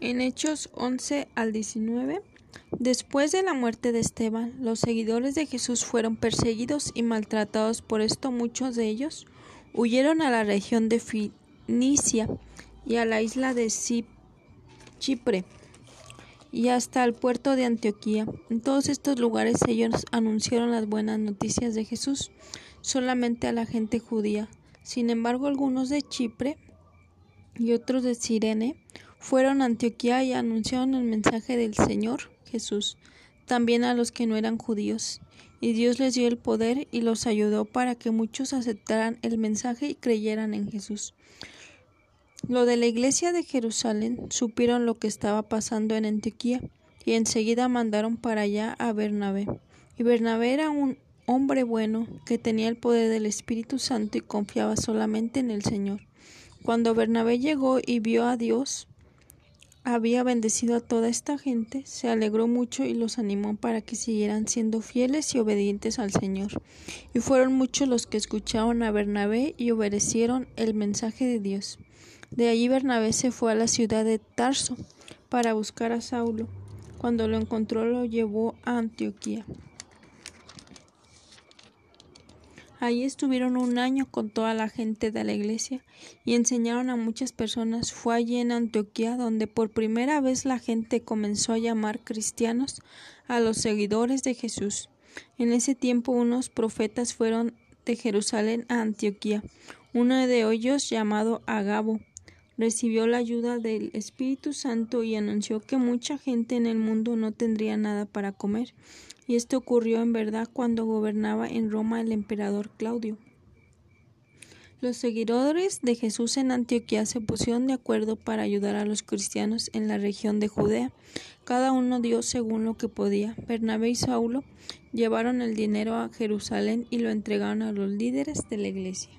En Hechos 11 al 19, después de la muerte de Esteban, los seguidores de Jesús fueron perseguidos y maltratados por esto muchos de ellos huyeron a la región de Finicia y a la isla de Chipre y hasta el puerto de Antioquía. En todos estos lugares ellos anunciaron las buenas noticias de Jesús solamente a la gente judía. Sin embargo, algunos de Chipre y otros de Sirene fueron a Antioquía y anunciaron el mensaje del Señor Jesús también a los que no eran judíos. Y Dios les dio el poder y los ayudó para que muchos aceptaran el mensaje y creyeran en Jesús. Lo de la iglesia de Jerusalén supieron lo que estaba pasando en Antioquía y enseguida mandaron para allá a Bernabé. Y Bernabé era un hombre bueno que tenía el poder del Espíritu Santo y confiaba solamente en el Señor. Cuando Bernabé llegó y vio a Dios, había bendecido a toda esta gente, se alegró mucho y los animó para que siguieran siendo fieles y obedientes al Señor. Y fueron muchos los que escucharon a Bernabé y obedecieron el mensaje de Dios. De allí Bernabé se fue a la ciudad de Tarso para buscar a Saulo. Cuando lo encontró lo llevó a Antioquía. Allí estuvieron un año con toda la gente de la iglesia y enseñaron a muchas personas. Fue allí en Antioquía donde por primera vez la gente comenzó a llamar cristianos a los seguidores de Jesús. En ese tiempo unos profetas fueron de Jerusalén a Antioquía. Uno de ellos, llamado Agabo, recibió la ayuda del Espíritu Santo y anunció que mucha gente en el mundo no tendría nada para comer y esto ocurrió en verdad cuando gobernaba en Roma el emperador Claudio. Los seguidores de Jesús en Antioquía se pusieron de acuerdo para ayudar a los cristianos en la región de Judea. Cada uno dio según lo que podía. Bernabé y Saulo llevaron el dinero a Jerusalén y lo entregaron a los líderes de la iglesia.